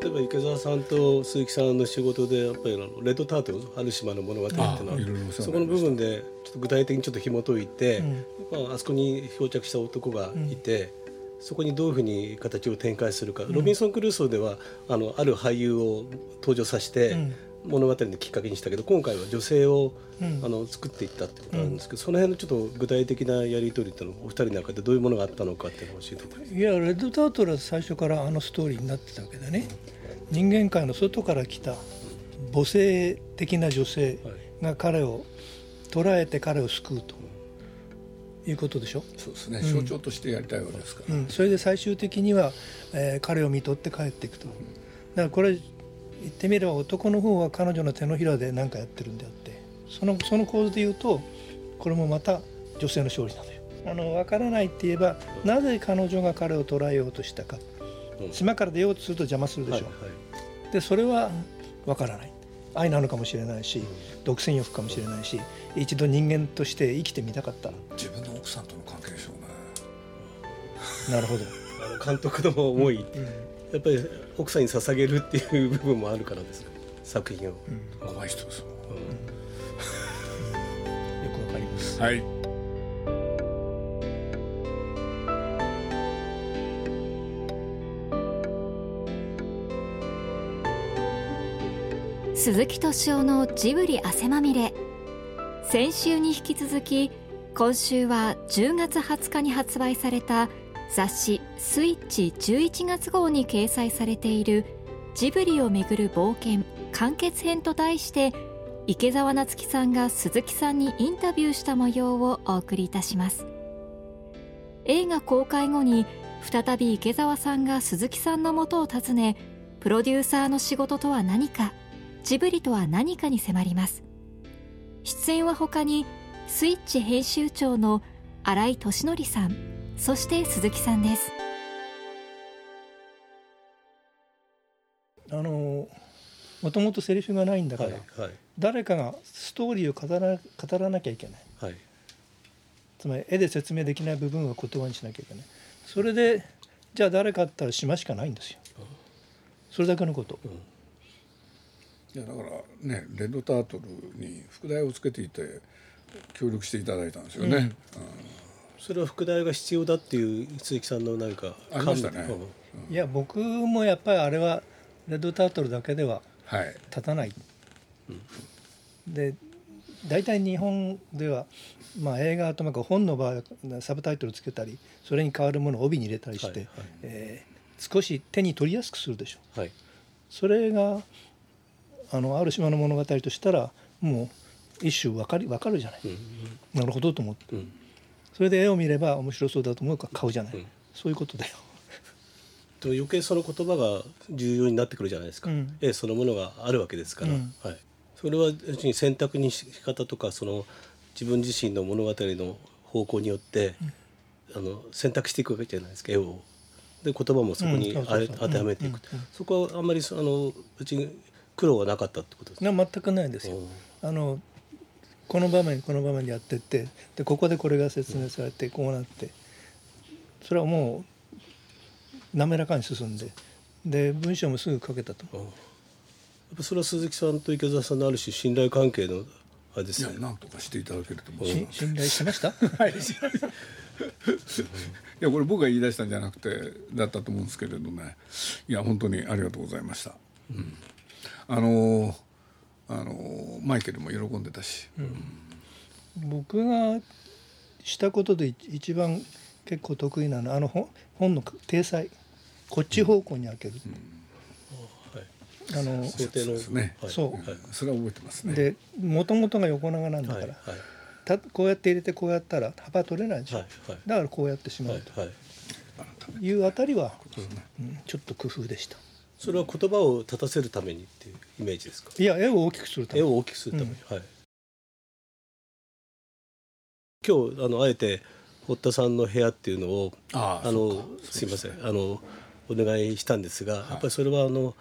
例えば池澤さんと鈴木さんの仕事でやっぱりあのレッドタートルある島の物語っていうのはそこの部分でちょっと具体的にちょっと紐解いて、うん。まあ、あそこに漂着した男がいて、そこにどういうふうに形を展開するか、ロビンソン・クルーソーではあのある俳優を登場させて、うん物語のきっかけにしたけど今回は女性を、うん。あの作っていったってことなんですけど、その辺のちょっと具体的なやり取りっていうのはお二人の中でどういうものがあったのかっていうのを教えてください。いやレッドタートルは最初からあのストーリーになってたわけでね。人間界の外から来た母性的な女性が彼を捉えて彼を救うということでしょ、そうですね。象徴としてやりたいわけですから、うん、それで最終的には、えー彼を見とって帰っていくと。だからこれ言ってみれば男の方は彼女の手のひらで何かやってるんであってそのその構図で言うとこれもまた女性の勝利なのよ。あの分からないって言えばなぜ彼女が彼を捉えようとしたか。うん。島から出ようとすると邪魔するでしょ、はいはい。でそれは分からない。愛なのかもしれないし独占欲かもしれないし一度人間として生きてみたかった。自分の奥さんとの関係でしょうね。なるほど、あの監督の思い、やっぱり奥さんに捧げるっていう部分もあるからですか作品を、怖い人ですもん。よくわかります。はい。鈴木敏夫のジブリ汗まみれ。先週に引き続き今週は10月20日に発売された雑誌「スイッチ」11月号に掲載されている「ジブリをめぐる冒険完結編」と題して池澤夏樹さんが鈴木さんにインタビューした模様をお送りいたします。映画公開後に再び池澤さんが鈴木さんのもとを訪ねプロデューサーの仕事とは何かジブリとは何かに迫ります。出演は他にスイッチ編集長の新井俊則さんそして鈴木さんです。あのもともとセリフがないんだから、はいはい。誰かがストーリーを語ら語らなきゃいけない。はい。つまり絵で説明できない部分は言葉にしなきゃいけない。それでじゃあ誰かったら島しかないんですよ。それだけのこと、いやだからねレッドタートルに副題をつけていて協力していただいたんですよね、それは副題が必要だっていう鈴木さんの何かありましたね。うん。いや僕もやっぱりあれはレッドタートルだけでははい。立たない、で大体日本では、まあ、映画とか本の場合はサブタイトルつけたりそれに代わるものを帯に入れたりして、はいはい。えー少し手に取りやすくするでしょう。はい。それがあのある島の物語としたらもう一種分かり分かるじゃない、うん。なるほどと思って。うんそれで絵を見れば面白そうだと思うから買うじゃない、うん。そういうことだよ。と余計その言葉が重要になってくるじゃないですか、うん。絵そのものがあるわけですから、うん。はい、それは選択にし方とかその自分自身の物語の方向によって、あの選択していくわけじゃないですか絵を。で言葉もそこにうんあれ当てはめていく、そこはあんまりそあのうちに苦労はなかったってことですか、な全くないんですよ。あのこの場面この場面でやってってでここでこれが説明されてこうなってそれはもう滑らかに進んでで文章もすぐ書けたと。うん。やっぱそれは鈴木さんと池澤さんのある種信頼関係のあれですよね。いやなんとかしていただけると思しいます信頼しました？はい。いやこれ僕が言い出したんじゃなくてだったと思うんですけれどね。いや本当にありがとうございました、うん。あのあのマイケルも喜んでたし、僕がしたことで一番結構得意なのはあの本本の体裁こっち方向に開ける、はい、あの想ねはい。そう。はい。それは覚えてますね。でもともとが横長なんだから、はいはい。たこうやって入れてこうやったら幅取れないでしょ、はいはい。だからこうやってしまはいうと。はいい。うあたりは、うんちょっと工夫でしたそれは言葉を立たせるためにっていうイメージですか？いや絵を大きくするため。絵を大きくするために、はい。今日あのあえて堀田さんの部屋っていうのをあのすいません。あのお願いしたんですが、やっぱりそれはあの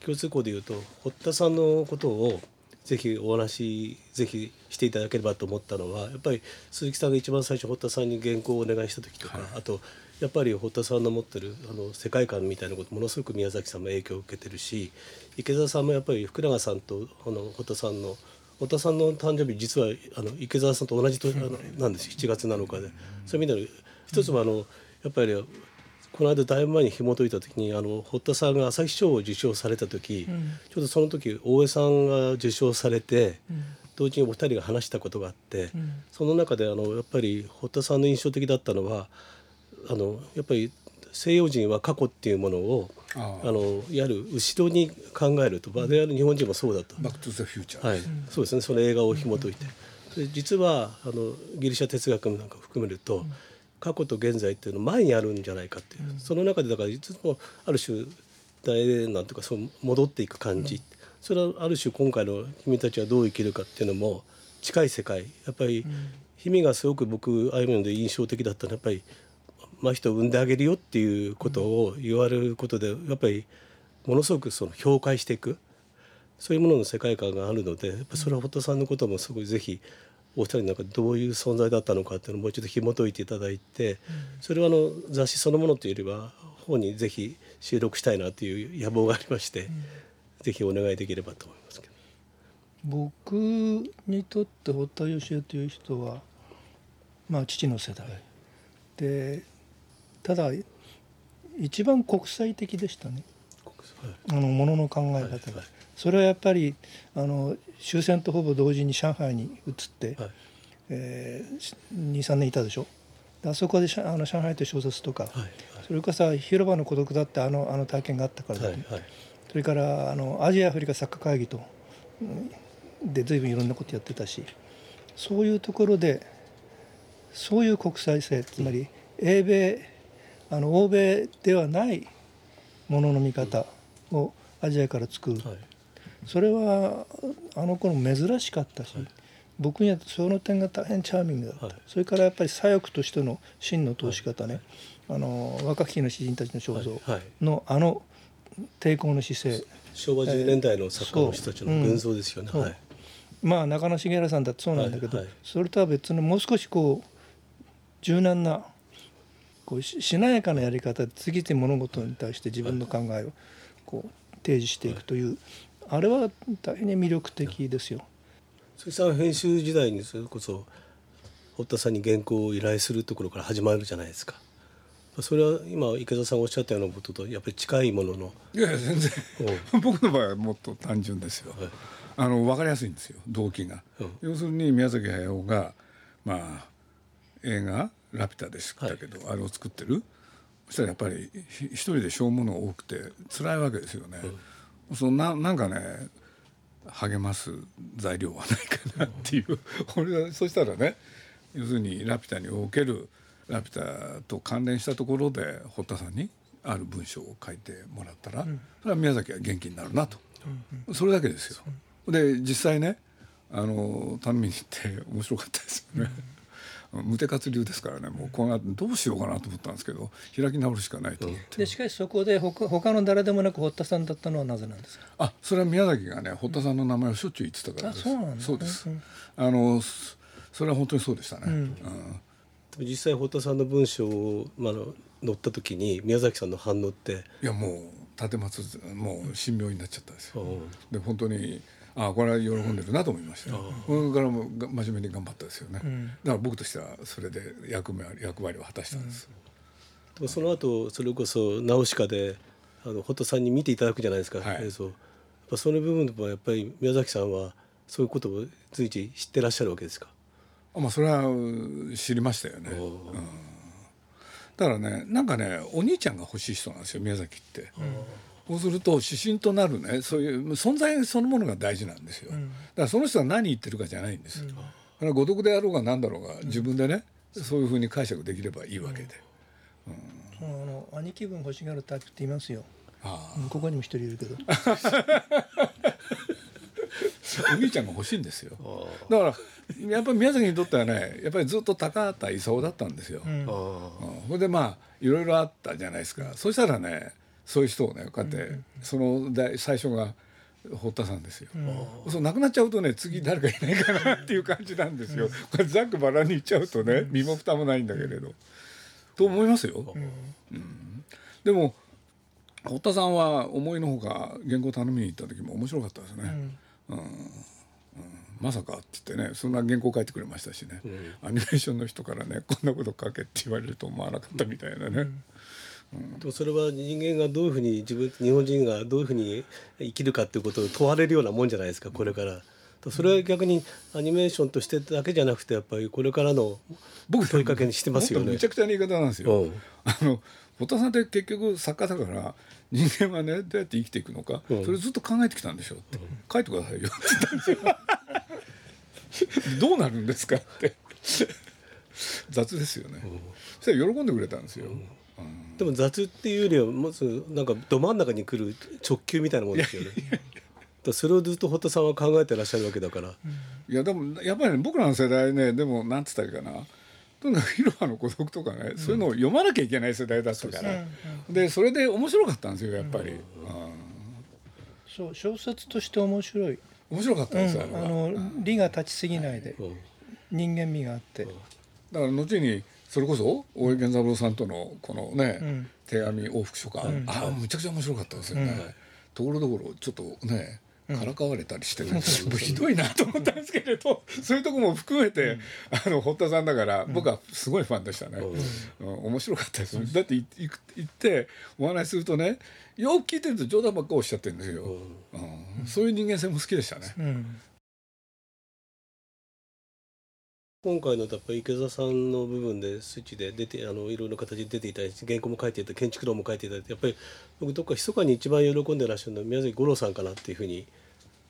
共通項で言うと堀田さんのことをぜひお話ぜひしていただければと思ったのはやっぱり鈴木さんが一番最初堀田さんに原稿をお願いした時とか、あとやっぱり堀田さんの持ってるあの世界観みたいなことものすごく宮崎さんも影響を受けてるし池澤さんもやっぱり福永さんとあの堀田さんの堀田さんの誕生日実はあの池澤さんと同じ年あのなんです。7月7日で。そういう意味で一つはあのやっぱりこの間だいぶ前に紐解いた時にあの堀田さんが朝日賞を受賞された時、ちょうどその時大江さんが受賞されて、同時にお二人が話したことがあって、その中であのやっぱり堀田さんの印象的だったのはあのやっぱり西洋人は過去っていうものをああ。のいわゆる後ろに考えると我々日本人もそうだと。バック・トゥ・ザ・フューチャー、はい、そうですね。その映画を紐解いて、で実はあのギリシャ哲学なんかを含めると、過去と現在っていうのは前にあるんじゃないかっていう、その中でだからいつもある種大なんていうかそう戻っていく感じ、それはある種今回の「君たちはどう生きるか」っていうのも近い世界。やっぱり、氷見がすごく僕ああいうので印象的だったのはやっぱり真人を産んであげるよっていうことを言われることでやっぱりものすごくその評価していくそういうものの世界観があるのでやっぱそれは堀田さんのこともすごいぜひお二人の中でどういう存在だったのかっていうのをもう一度紐解いていただいて、それはあの雑誌そのものというよりは本にぜひ収録したいなという野望がありまして、ぜひお願いできればと思いますけど。僕にとって堀田芳恵という人はまあ父の世代、でただ一番国際的でしたね。あのものの考え方が、はいはい。それはやっぱりあの終戦とほぼ同時に上海に移って、はい。えー、23年いたでしょ。であそこであの上海と小説とか、はいそれからさ広場の孤独だってあのあの体験があったからだと、はいはい。それからあのアジア・アフリカサッカー会議とうんで随分いろんなことやってたしそういうところでそういう国際性つまり英米あの欧米ではないものの見方をアジアから作る、はい。それはあの頃珍しかったし、僕にはその点が大変チャーミングだった、はい。それからやっぱり左翼としての真の通し方ね、あの若き日の詩人たちの肖像はい。はい。のあの抵抗の姿勢。昭和10年代の作家の人たちの群像ですよね。そうはい。まあ中野茂原さんだってそうなんだけど、はい。はい。それとは別のもう少しこう柔軟なこうししなやかなやり方で次々物事に対して自分の考えをこう提示していくという、あれは大変に魅力的ですよ。鈴木さんは編集時代にそれこそ堀田さんに原稿を依頼するところから始まるじゃないですか。それは今池田さんがおっしゃったようなこととやっぱり近いものの。いやいや全然 僕の場合はもっと単純ですよ、はい。あの分かりやすいんですよ動機が、うん。要するに宮崎駿がまあ映画「ラピュタ」でしたけど、あれを作ってる？そしたらやっぱりひ一人でしょうもの多くて辛いわけですよね、そのななんかね励ます材料はないかなっていう、俺はそしたらね要するに「ラピュタ」におけるラピュタと関連したところで堀田さんにある文章を書いてもらったら、それは宮崎は元気になるなと、それだけですよ。で実際ねあの頼みに行って面白かったですよね。無手活流ですからね。もうこの後どうしようかなと思ったんですけど開き直るしかないと。思って、でしかしそこで他他の誰でもなく堀田さんだったのはなぜなんですか？あそれは宮崎がね堀田さんの名前をしょっちゅう言ってたからです、あそうなんだ。そうです、うん。あのそそれは本当にそうでしたね、うん。うん。実際堀田さんの文章を、まあ、あの載った時に宮崎さんの反応って？いやもう立松もう神妙になっちゃったんですよ、うん。で本当にあこれは喜んでるなと思いましたよ、これからもが真面目に頑張ったですよね、ん。だから僕としてはそれで役目役割を果たしたんです、でもその後それこそナウシカであの堀田さんに見ていただくじゃないですか、はい。映像。やっぱその部分でもやっぱり宮崎さんはそういうことを随時知ってらっしゃるわけですか？あまあそれはう知りましたよね、うん。だからねなんかねお兄ちゃんが欲しい人なんですよ宮崎って、そうすると指針となるね。そういう存在そのものが大事なんですよ、だからその人は何言ってるかじゃないんですよ、だから誤読であろうが何だろうが自分でね、そういうふうに解釈できればいいわけで、あの兄貴分欲しがるタイプって言いますよ、あうんここにも一人いるけど。あ お兄ちゃんが欲しいんですよ。だからやっぱり宮崎にとってはねやっぱりずっと高畑勲だったんですよ、うん。それでまあいろいろあったじゃないですか、そしたらねそういう人をねこうやって、そのだ最初が堀田さんですよ、そう亡くなっちゃうとね次誰かいないかなっていう感じなんですよ、これざっくばらんに言っちゃうとね身も蓋もないんだけれど、と思いますよ。うん。でも堀田さんは思いのほか原稿頼みに行った時も面白かったですね。うん。まさかって言ってねそんな原稿書いてくれましたしね、アニメーションの人からねこんなこと書けって言われると思わなかったみたいなね、でもそれは人間がどういうふうに自分日本人がどういうふうに生きるかっていうことを問われるようなもんじゃないですかこれから。それは逆にアニメーションとしてだけじゃなくてやっぱりこれからの僕問いかけにしてますよね。もっとむち。ゃくちゃな言い方なんですよ。うん。あの堀田さんって結局作家だから人間はねどうやって生きていくのか、うん。それずっと考えてきたんでしょって、書いてくださいよって言ったんですよ。どうなるんですかって。雑ですよね、そしたら喜んでくれたんですよ、でも雑っていうよりはまずなんかど真ん中に来る直球みたいなもんですよね。だそれをずっと堀田さんは考えてらっしゃるわけだから。いやでもやっぱりね僕らの世代ねでもなんつったらいいかな。とにかく広場の孤独とかね、そういうのを読まなきゃいけない世代だったから、でそれで面白かったんですよやっぱり、うん。そう小説として面白い、面白かったうん、です、あれは。あの理が立ちすぎないで。うん。人間味があって、だから後にそれこそ大江健三郎さんとのこのね、うん。手紙往復書簡、うん。ああむちゃくちゃ面白かったですよね、ところどころちょっとねからかわれたりして ひどいなと思ったんですけれど そういうとこも含めて、あの堀田さんだから僕はすごいファンでしたね、うん。面白かったです。よだってい行ってお話しするとねよく聞いてると冗談ばっかおっしゃってるんですよ、うん。そういう人間性も好きでしたね、今回のやっぱり池澤さんの部分でスイッチで出てあのいろいろな形で出ていたり原稿も書いていた建築論も書いていたりやっぱり僕どっか密かに一番喜んでらっしゃるのは宮崎五郎さんかなっていうふうに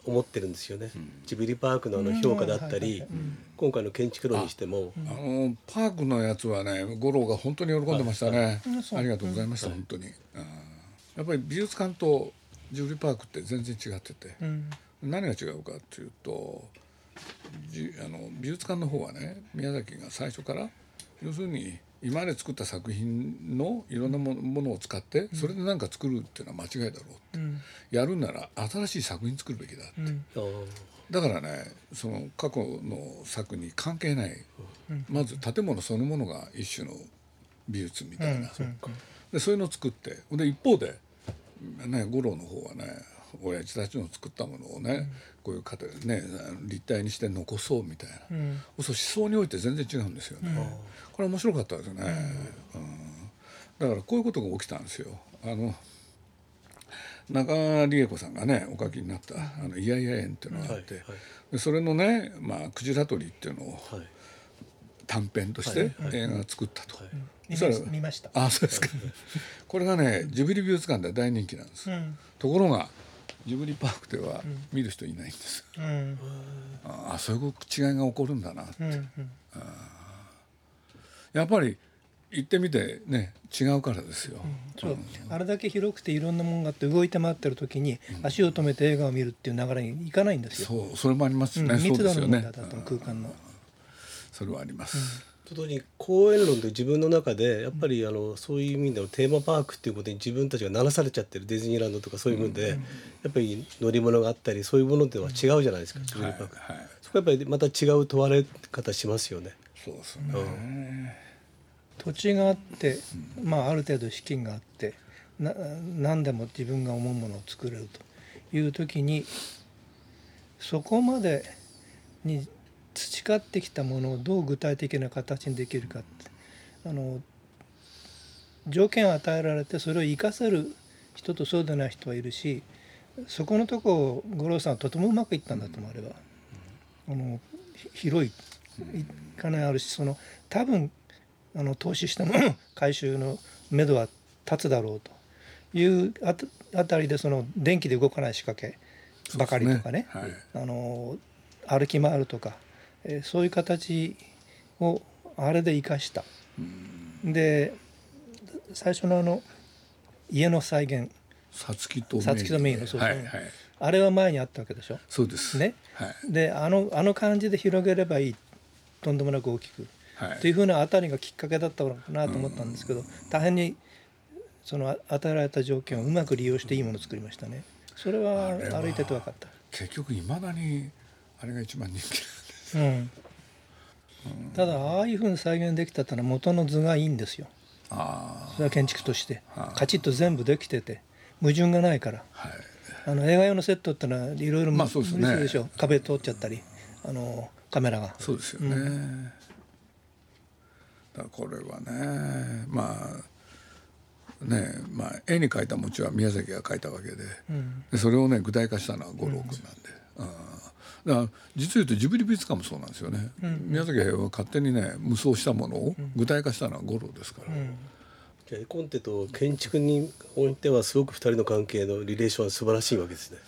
思ってるんですよね。ジブリパークのあの評価だったうん。はいりはいうん今回の建築論にしても。あのパークのやつはね五郎が本当に喜んでましたね、うんそう。ありがとうございました、本当に、うんやっぱり美術館とジブリパークって全然違ってて、うん。何が違うかっていうと美術館の方はね宮崎が最初から要するに今まで作った作品のいろんなものを使ってそれで何か作るっていうのは間違いだろうって、うん。やるなら新しい作品作るべきだって、うん。だからねその過去の作に関係ない、まず建物そのものが一種の美術みたいな、でそういうのを作ってで一方で、ね、五郎の方はね親父たちの作ったものをね、こういう形でね立体にして残そうみたいな、うん。そう思想において全然違うんですよね、これ面白かったですね、うん。だからこういうことが起きたんですよ。あの中川理恵子さんがねお書きになった「あのイヤイヤ園」っていうのがあって、はいはい。でそれのね「まあ、クジラ取り」っていうのをはい。短編として映画作ったと。あそうですか。これがねジブリ美術館で大人気なんです、うん。ところがジブリパークでは見る人いないんです、うん。ああそういう違いが起こるんだな、うんうん。やっぱり行ってみてね違うからですよ、そう。あれだけ広くていろんなものがあって動いて回ってる時に足を止めて映画を見るっていう流れにいかないん。ですよ。そうそれもありますね、密度の問題だと空間の。それはあります、と同時に公園論で自分の中でやっぱりあのそういう意味でのテーマパークっていうことに自分たちが鳴らされちゃってるディズニーランドとかそういうので、やっぱり乗り物があったりそういうものでは違うじゃないですか、ジブはいリパーク、はいそこはやっぱりまた違う問われ方しますよね。そうですね、土地があって、まあ、ある程度資金があってな何でも自分が思うものを作れるという時にそこまでに培ってきたものをどう具体的な形にできるかって。あの条件を与えられてそれを生かせる人とそうでない人はいるしそこのとこを五郎さんはとてもうまくいったんだと思うあれは。あのひ広い金あるしその多分あの投資したもの回収の目処は立つだろうと。いうあたあたりでその電気で動かない仕掛けばかりとかね。そうですね。あの歩き回るとか、えーそういう形をあれで生かした。で最初のあの家の再現。さつきとメイのそうそうはいはい。あれは前にあったわけでしょ？そうです。ね。はい。であのあの感じで広げればいい。とんでもなく大きく。はい。というふうなあたりがきっかけだったのかなと思ったんですけど大変にその与えられた条件をうまく利用していいものを作りましたね。それはあれは歩いてて分かった。結局いまだにあれが一番人気うん。ただああいうふうに再現できたってのは元の図がいいんですよ。あそれは建築として。はあ。カチッと全部できてて矛盾がないから。あはい。あの映画用のセットってのはいろいろ無理するでしょ。壁通っちゃったりあのカメラが。そうですよね、だからこれはねまあねまあ絵に描いた餅は宮崎が描いたわけで,、でそれをね具体化したのは五郎君なんで、うんだから実を言うとジブリ美術館もそうなんですよね、宮崎駿は勝手にね無双したものを具体化したのは五郎ですから、じゃあ絵コンテと建築においてはすごく二人の関係のリレーションは素晴らしいわけですね。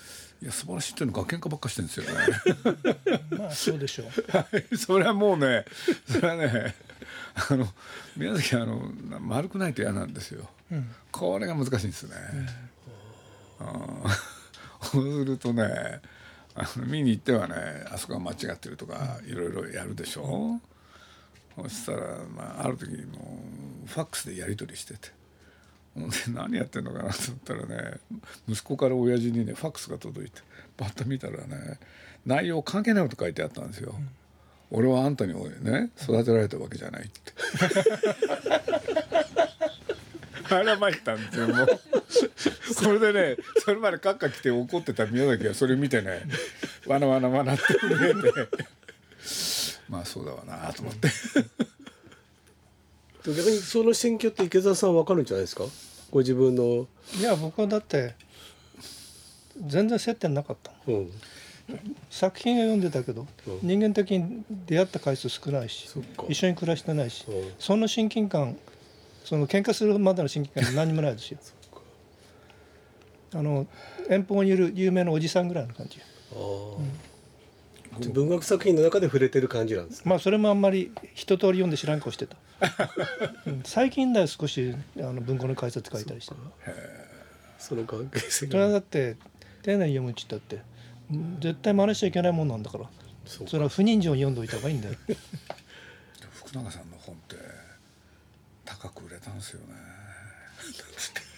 いや素晴らしいっていうのは学研家ばっかしてるんですよね。まあそうでしょう。はい。それはもうねそれはねあの宮崎はあの丸くないと嫌なんですよ、これが難しいんですね、うん。そうするとねあの見に行ってはねあそこが間違ってるとかいろいろやるでしょ、そしたら、まあ、ある時もうファックスでやり取りしててで何やってんのかなと思ったらね息子から親父にねファックスが届いてバッと見たらね内容関係ないこと書いてあったんですよ。俺はあんたにね育てられたわけじゃないって。あらまいったんですよもう。それでねそれまでカッカ来て怒ってた宮崎がそれ見てねわなわなわなって震えて。まあそうだわなと思って。逆にその選挙って池澤さんわかるんじゃないですか？ご自分の、いや僕はだって全然接点なかったうん、作品は読んでたけど、うん。人間的に出会った回数少ないし一緒に暮らしてないし、うん。その親近感その喧嘩するまでの親近感何にもないですよあの遠方にいる有名なおじさんぐらいの感じ。文学作品の中で触れてる感じなんですね。まあそれもあんまり一通り読んで知らん顔してた、うん。最近だよ少しあの文庫の解説書いたりして。るその関係性それはだが。って丁寧に読むっちったってうん絶対真似しちゃいけないもんなんだから。それは不人情に読んでおいた方がいいんだよ。福永さんの本って高く売れたんですよね。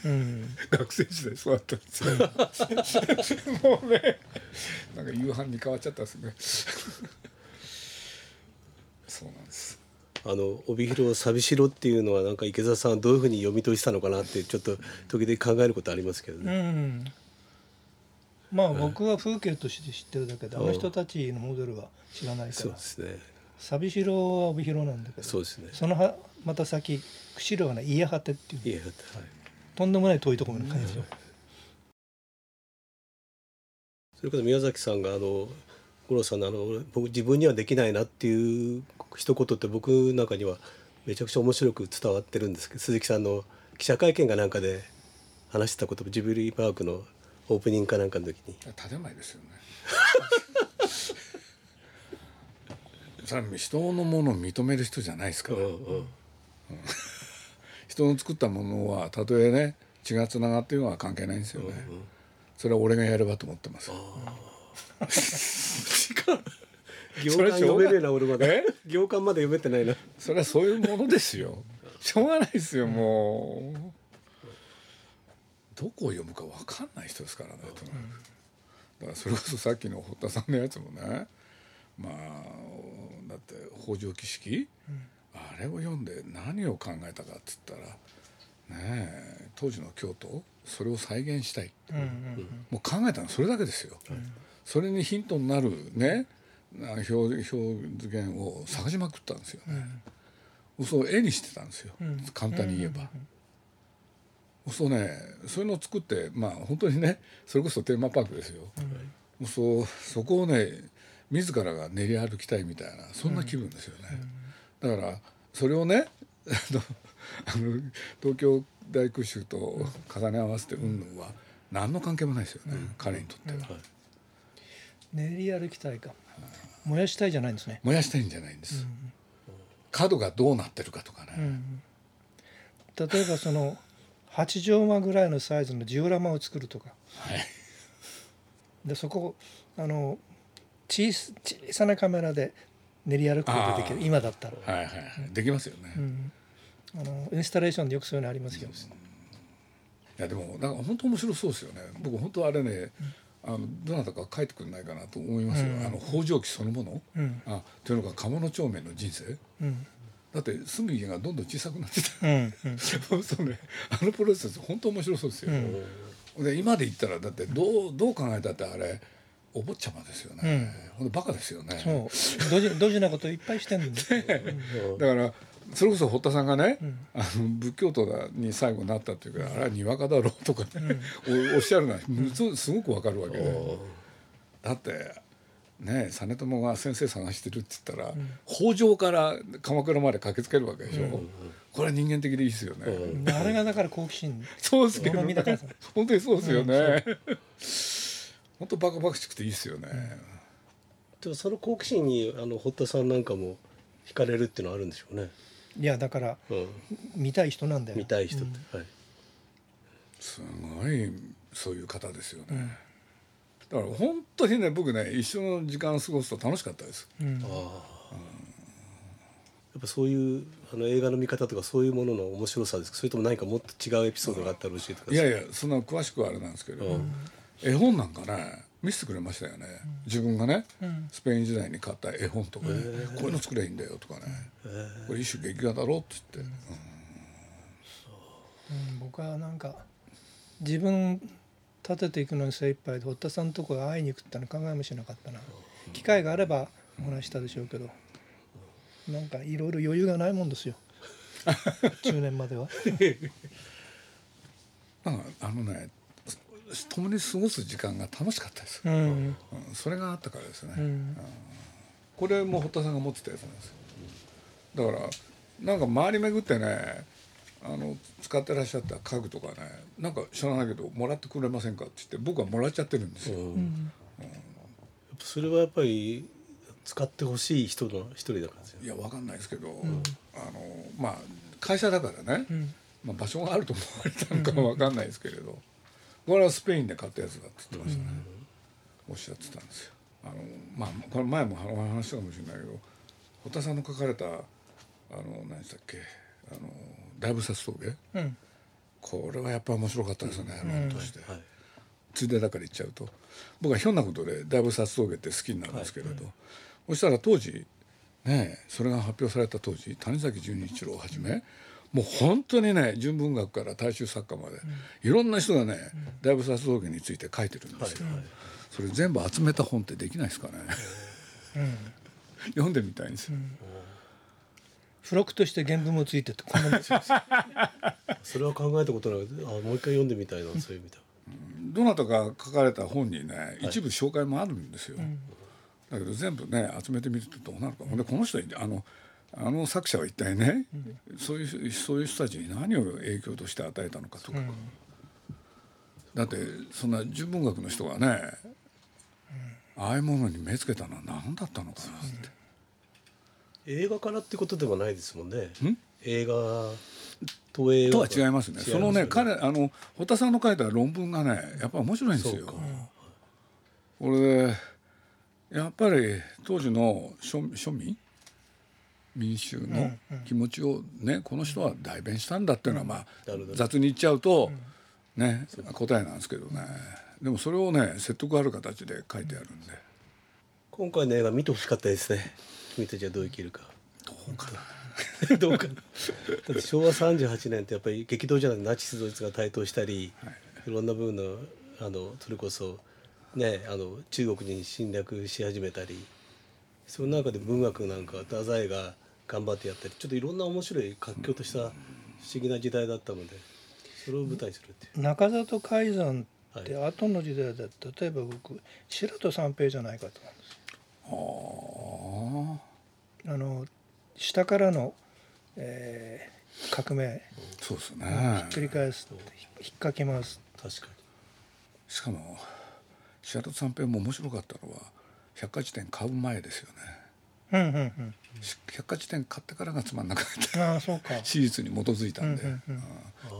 うん学生時代そうだったんですよ。もうね、なんか夕飯に変わっちゃったですね。そうなんです。あの帯広寂しろっていうのはなんか池澤さんはどういうふうに読み取りしたのかなってちょっと時々考えることありますけどうね。んまあ僕は風景として知ってるだけであの人たちのモデルは知らないからそうですね。寂しろは帯広なんだけどそうですね。そのはまた先釧路はね家果てっていういえ、はい。とんでもない遠いところに感じるそれこそ宮崎さんがあの五郎さんのあの僕自分にはできないなっていう一言って僕の中にはめちゃくちゃ面白く伝わってるんですけど鈴木さんの記者会見がなんかで話してたことジブリパークのオープニングかなんかの時に建前ですよね。それは人のものを認める人じゃないですから。うんうん人の作ったものはたとえね血がつながっているのは関係ないんですよね。それは俺がやればと思ってます。行間 読めねえな俺まだ。え？行間まで読めてないな。それはそういうものですよ。しょうがないですよもう。どこを読むかわかんない人ですからね。だからそれこそさっきの堀田さんのやつもね、まあだって北条儀式、あれを読んで何を考えたかっつったらねえ当時の京都それを再現したい。うんうんもう考えたのはそれだけですよ。それにヒントになるねあ表表現を探しまくったんですよね。そう絵にしてたんですよ、簡単に言えば。そうねそういうのを作ってまあ本当にねそれこそテーマパークですよ。そうそこをね自らが練り歩きたいみたいなそんな気分ですよね。だからそれをねあの 東京大空襲と重ね合わせてうんぬんは何の関係もないですよね、彼にとっては。練り歩きたいか。燃やしたいじゃないんですね、燃やしたいんじゃないんです。角がどうなってるかとかね。うん、例えばその8畳間ぐらいのサイズのジオラマを作るとか。はい。でそこあの小さ小さなカメラで練り歩くことができる。今だったら、はいはいはい。できますよね。うん、あのインスタレーションでよくそういうのありますけど、いやでもだから本当面白そうですよね。僕本当あれね、あのどなたか書いてくれないかなと思いますよ。うん。あの北条記そのもの、うん。あというのが鴨の帳面の人生？うん。だって住む家がどんどん小さくなってた。うんうん。そうね。あのプロセス本当面白そうですよ、で今で言ったらだってどうどう考えたってあれお坊ちゃまですよね、ほんとバカですよね。そう。ドジドジなこといっぱいしてるんで だからそれこそ堀田さんがね、あの仏教徒だに最後なったっていうか、あれはにわかだろうとかね、おおっしゃるのはすすごくわかるわけで、だってね実朝が先生探してるって言ったら、北条から鎌倉まで駆けつけるわけでしょ、これは人間的でいいですよね、あれがだから好奇心。そうですけど、好みだからさ。本当にそうですよね、本当バカバカしくていいですよね、でもその好奇心にあの堀田さんなんかも惹かれるっていうのはあるんでしょうね、いやだからうん、見たい人なんだよ。見たい人って、はい。すごいそういう方ですよね、だから本当にね僕ね一緒の時間を過ごすと楽しかったです。うん。ああ。やっぱそういうあの映画の見方とかそういうものの面白さですか？それとも何かもっと違うエピソードがあったら教えてください。いやいやそんな詳しくはあれなんですけど、絵本なんかね見せてくれましたよね、自分がね、スペイン時代に買った絵本とかね、こういうの作ればいいんだよとかね、これ一種劇画だろって言って、うん。僕はなんか自分立てていくのに精一杯で堀田さんのとこへ会いに行くってのは考えもしなかったな。機会があればお話ししたでしょうけど。なんかいろいろ余裕がないもんですよ。中年までは。あのね共に過ごす時間が楽しかったです、うん。うんそれがあったからですね、うん。これも堀田さんが持ってたやつなんですよ。だからなんか周り巡ってねあの使ってらっしゃった家具とかねなんか知らないけどもらってくれませんかって言って僕はもらっちゃってるんですよ、それはやっぱり使ってほしい人の一人だからですよ。いやわかんないですけど、あのまあ会社だからね、ん。まあ、場所があると思われたのかはわかんないですけれど、これはスペインで買ったやつだって言ってましたね、おっしゃってたんですよ。あのまあこれ前もお話したかもしれないけど堀田さんの書かれたあの何でしたっけ？あの大仏殺峠うん。これはやっぱ面白かったですね論として、はい。ついでだから言っちゃうと。僕はひょんなことで大仏殺峠って好きになるんですけれど、そしたら当時ねえそれが発表された当時谷崎潤一郎をはじめ、もう本当にね純文学から大衆作家まで、いろんな人がね、大仏殺峠について書いてるんですよ、それ全部集めた本ってできないですかね、読んでみたいんですよ、付録として原文もついててこんなもんですよ。それは考えたことなくてあもう一回読んでみたいなそういう意味ではどなたか書かれた本にね一部紹介もあるんですよ、だけど全部ね集めてみるとどうなるか。ほんでこの人あのあの作者は一体ね、そういうそういう人たちに何を影響として与えたのかとか、だってそんな純文学の人がね、ああいうものに目つけたのは何だったのかなって、映画からってことではないですもんね。ん？映画と映画。とは違いますね。そのね彼あの堀田さんの書いた論文がねやっぱり面白いんですよ。これでやっぱり当時の庶庶民？民衆の気持ちをねこの人は代弁したんだっていうのはまあ雑に言っちゃうとね答えなんですけどね。でもそれをね説得ある形で書いてあるんで。今回の映画見てほしかったですね。君たちはどう生きるか。どうかな。どうかな。だって昭和38年ってやっぱり激動じゃなくてナチスドイツが台頭したり、い、ろんな部分のあのそれこそねあの中国に侵略し始めたりその中で文学なんか太宰が頑張ってやったりちょっといろんな面白い活況とした不思議な時代だったのでそれを舞台にするっていう。中里海山って後の時代で例えば僕白戸三平じゃないかと思うんですよ。あああの下からの、えー革命。そうですひねっくり返す引っかき回す。確かに。しかも白戸三平も面白かったのは百科事典買う前ですよねうんうんうん。百科事典買ってからがつまんなかった。ああそうか。史実に基づいたんで、うんうんうん。うん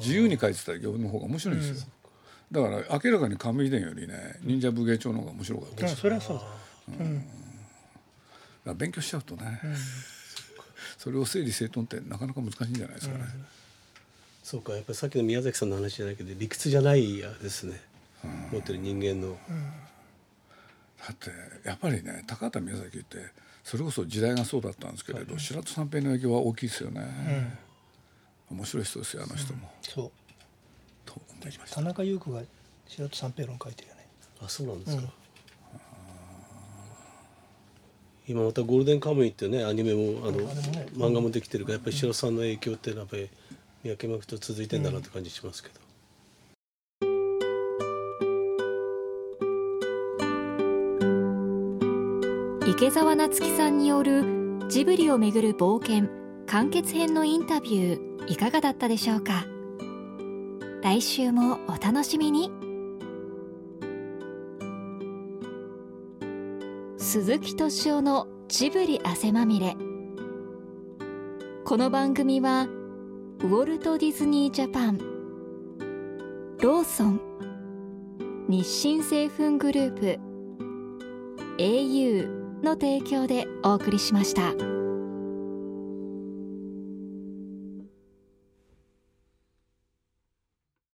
自由に書いてた行の方が面白いんですよ、だから明らかに亀井伝よりね忍者武芸帳の方が面白かったですあそれはそうだ。だから勉強しちゃうとね、それを整理整頓ってなかなか難しいんじゃないですかね、そうかやっぱりさっきの宮崎さんの話じゃないけど理屈じゃないあれですね、持ってる人間の、だってやっぱりね高畑宮崎ってそれこそ時代がそうだったんですけれど、白戸三平の影響は大きいですよね、面白い人ですよあの人も、そう。と思いました。田中優子が白戸三平論書いてるよね。あそうなんですか、うん。今またゴールデンカムイってねアニメもあのあれもね漫画もできてるからやっぱり白さんの影響っていうのはやっぱり三宅幕と続いてんだなって感じしますけど、池澤夏樹さんによるジブリをめぐる冒険完結編のインタビューいかがだったでしょうか？来週もお楽しみに。鈴木敏夫のジブリ汗まみれ。この番組はウォルト・ディズニー・ジャパンローソン日清製粉グループ au の提供でお送りしました。